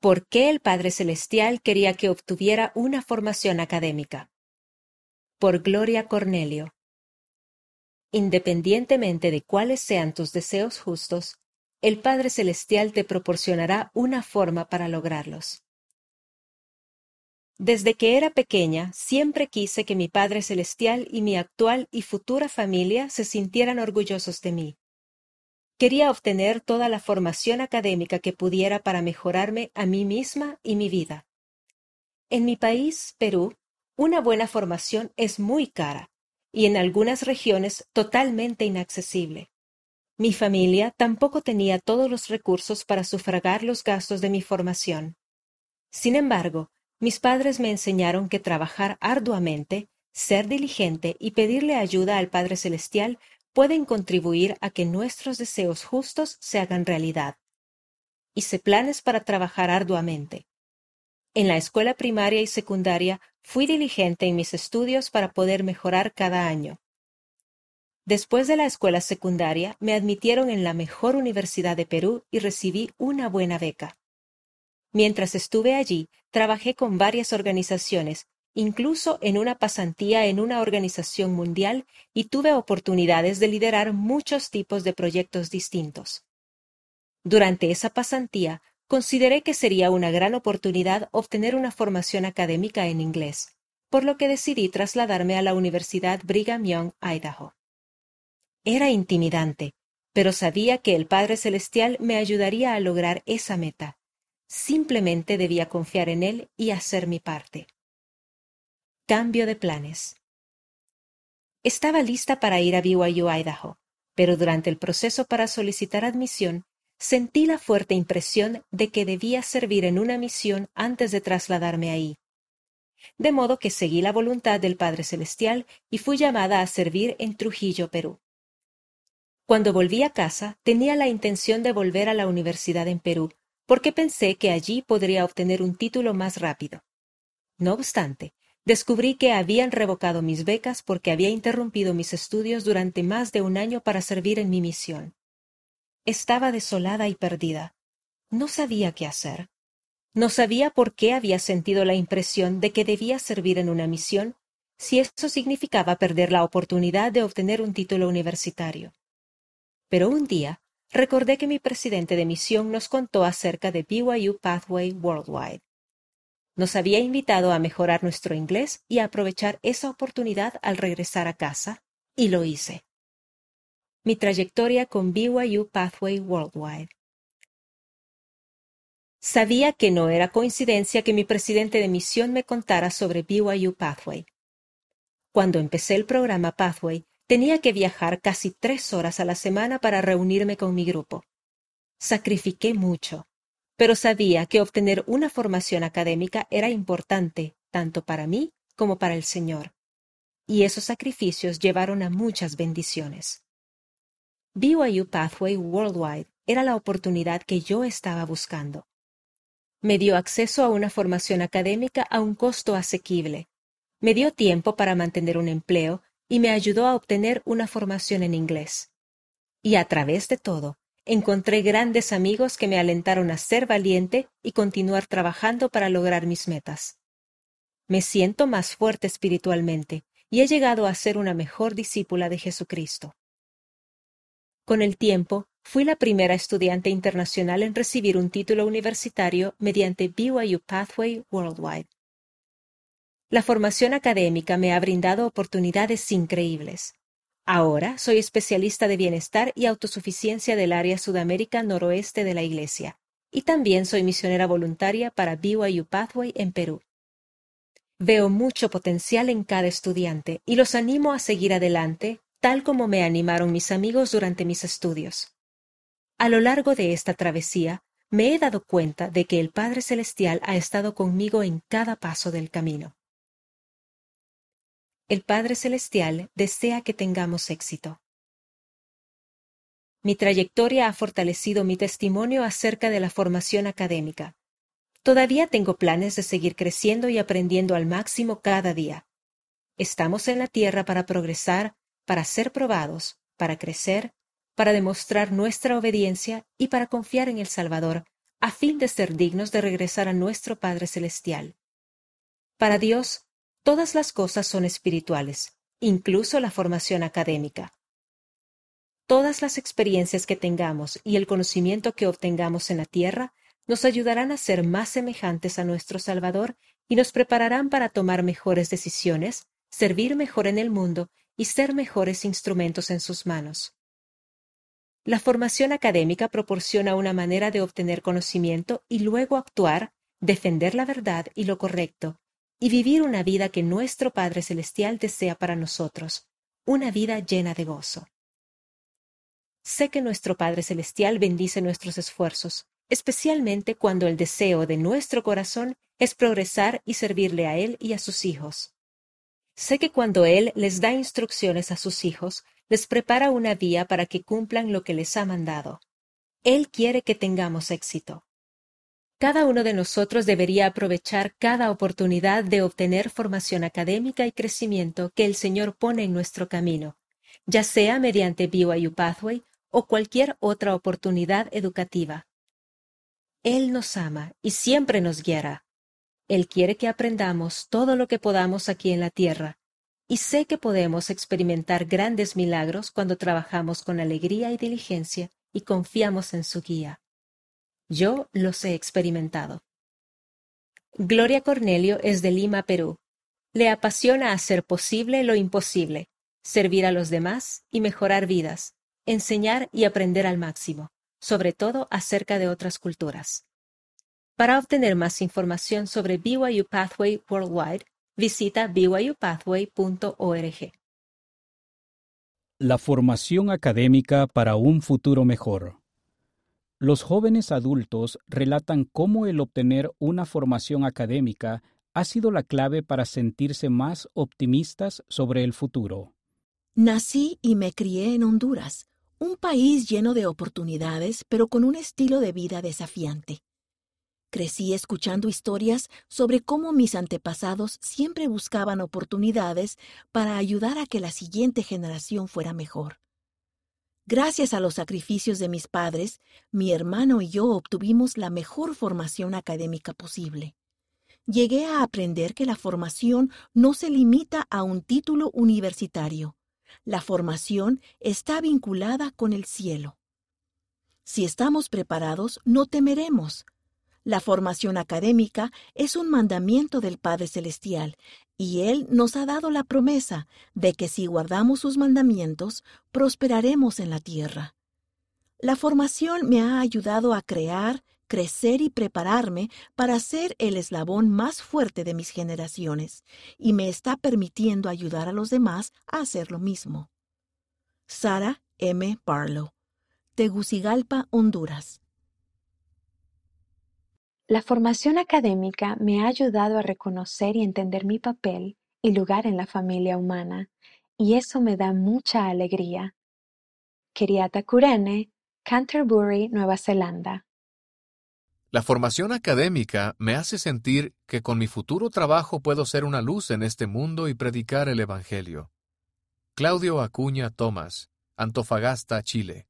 ¿Por qué el Padre Celestial quería que obtuviera una formación académica? Por Gloria Cornelio. Independientemente de cuáles sean tus deseos justos, el Padre Celestial te proporcionará una forma para lograrlos. Desde que era pequeña, siempre quise que mi Padre Celestial y mi actual y futura familia se sintieran orgullosos de mí. Quería obtener toda la formación académica que pudiera para mejorarme a mí misma y mi vida. En mi país, Perú, una buena formación es muy cara y en algunas regiones totalmente inaccesible. Mi familia tampoco tenía todos los recursos para sufragar los gastos de mi formación. Sin embargo, mis padres me enseñaron que trabajar arduamente, ser diligente y pedirle ayuda al Padre Celestial pueden contribuir a que nuestros deseos justos se hagan realidad. Hice planes para trabajar arduamente. En la escuela primaria y secundaria fui diligente en mis estudios para poder mejorar cada año. Después de la escuela secundaria me admitieron en la mejor universidad de Perú y recibí una buena beca. Mientras estuve allí, trabajé con varias organizaciones, incluso en una pasantía en una organización mundial y tuve oportunidades de liderar muchos tipos de proyectos distintos. Durante esa pasantía, consideré que sería una gran oportunidad obtener una formación académica en inglés, por lo que decidí trasladarme a la Universidad Brigham Young, Idaho. Era intimidante, pero sabía que el Padre Celestial me ayudaría a lograr esa meta. Simplemente debía confiar en él y hacer mi parte. Cambio de planes. Estaba lista para ir a BYU Idaho, pero durante el proceso para solicitar admisión sentí la fuerte impresión de que debía servir en una misión antes de trasladarme ahí. De modo que seguí la voluntad del Padre Celestial y fui llamada a servir en Trujillo, Perú. Cuando volví a casa, tenía la intención de volver a la universidad en Perú, porque pensé que allí podría obtener un título más rápido. No obstante, descubrí que habían revocado mis becas porque había interrumpido mis estudios durante más de un año para servir en mi misión. Estaba desolada y perdida. No sabía qué hacer. No sabía por qué había sentido la impresión de que debía servir en una misión si eso significaba perder la oportunidad de obtener un título universitario. Pero un día recordé que mi presidente de misión nos contó acerca de BYU Pathway Worldwide. Nos había invitado a mejorar nuestro inglés y a aprovechar esa oportunidad al regresar a casa, y lo hice. Mi trayectoria con BYU Pathway Worldwide. Sabía que no era coincidencia que mi presidente de misión me contara sobre BYU Pathway. Cuando empecé el programa Pathway, Tenía que viajar casi tres horas a la semana para reunirme con mi grupo. Sacrifiqué mucho, pero sabía que obtener una formación académica era importante tanto para mí como para el Señor. Y esos sacrificios llevaron a muchas bendiciones. BYU Pathway Worldwide era la oportunidad que yo estaba buscando. Me dio acceso a una formación académica a un costo asequible. Me dio tiempo para mantener un empleo y me ayudó a obtener una formación en inglés. Y a través de todo, encontré grandes amigos que me alentaron a ser valiente y continuar trabajando para lograr mis metas. Me siento más fuerte espiritualmente y he llegado a ser una mejor discípula de Jesucristo. Con el tiempo, fui la primera estudiante internacional en recibir un título universitario mediante BYU Pathway Worldwide. La formación académica me ha brindado oportunidades increíbles. Ahora soy especialista de bienestar y autosuficiencia del área Sudamérica noroeste de la Iglesia, y también soy misionera voluntaria para BYU Pathway en Perú. Veo mucho potencial en cada estudiante y los animo a seguir adelante, tal como me animaron mis amigos durante mis estudios. A lo largo de esta travesía, me he dado cuenta de que el Padre Celestial ha estado conmigo en cada paso del camino. El Padre Celestial desea que tengamos éxito. Mi trayectoria ha fortalecido mi testimonio acerca de la formación académica. Todavía tengo planes de seguir creciendo y aprendiendo al máximo cada día. Estamos en la tierra para progresar, para ser probados, para crecer, para demostrar nuestra obediencia y para confiar en el Salvador, a fin de ser dignos de regresar a nuestro Padre Celestial. Para Dios, todas las cosas son espirituales, incluso la formación académica. Todas las experiencias que tengamos y el conocimiento que obtengamos en la tierra nos ayudarán a ser más semejantes a nuestro Salvador y nos prepararán para tomar mejores decisiones, servir mejor en el mundo y ser mejores instrumentos en sus manos. La formación académica proporciona una manera de obtener conocimiento y luego actuar, defender la verdad y lo correcto, y vivir una vida que nuestro Padre Celestial desea para nosotros, una vida llena de gozo. Sé que nuestro Padre Celestial bendice nuestros esfuerzos, especialmente cuando el deseo de nuestro corazón es progresar y servirle a Él y a sus hijos. Sé que cuando Él les da instrucciones a sus hijos, les prepara una vía para que cumplan lo que les ha mandado. Él quiere que tengamos éxito. Cada uno de nosotros debería aprovechar cada oportunidad de obtener formación académica y crecimiento que el Señor pone en nuestro camino, ya sea mediante BYU Pathway o cualquier otra oportunidad educativa. Él nos ama y siempre nos guiará. Él quiere que aprendamos todo lo que podamos aquí en la tierra, y sé que podemos experimentar grandes milagros cuando trabajamos con alegría y diligencia y confiamos en su guía. Yo los he experimentado. Gloria Cornelio es de Lima, Perú. Le apasiona hacer posible lo imposible, servir a los demás y mejorar vidas, enseñar y aprender al máximo, sobre todo acerca de otras culturas. Para obtener más información sobre BYU Pathway Worldwide, visita byupathway.org. La formación académica para un futuro mejor. Los jóvenes adultos relatan cómo el obtener una formación académica ha sido la clave para sentirse más optimistas sobre el futuro. Nací y me crié en Honduras, un país lleno de oportunidades, pero con un estilo de vida desafiante. Crecí escuchando historias sobre cómo mis antepasados siempre buscaban oportunidades para ayudar a que la siguiente generación fuera mejor. Gracias a los sacrificios de mis padres, mi hermano y yo obtuvimos la mejor formación académica posible. Llegué a aprender que la formación no se limita a un título universitario. La formación está vinculada con el cielo. Si estamos preparados, no temeremos. La formación académica es un mandamiento del Padre Celestial, y Él nos ha dado la promesa de que si guardamos sus mandamientos, prosperaremos en la tierra. La formación me ha ayudado a crear, crecer y prepararme para ser el eslabón más fuerte de mis generaciones, y me está permitiendo ayudar a los demás a hacer lo mismo. Sara M. Barlow, Tegucigalpa, Honduras. La formación académica me ha ayudado a reconocer y entender mi papel y lugar en la familia humana, y eso me da mucha alegría. Kiriata Kurene, Canterbury, Nueva Zelanda. La formación académica me hace sentir que con mi futuro trabajo puedo ser una luz en este mundo y predicar el Evangelio. Claudio Acuña Tomás, Antofagasta, Chile.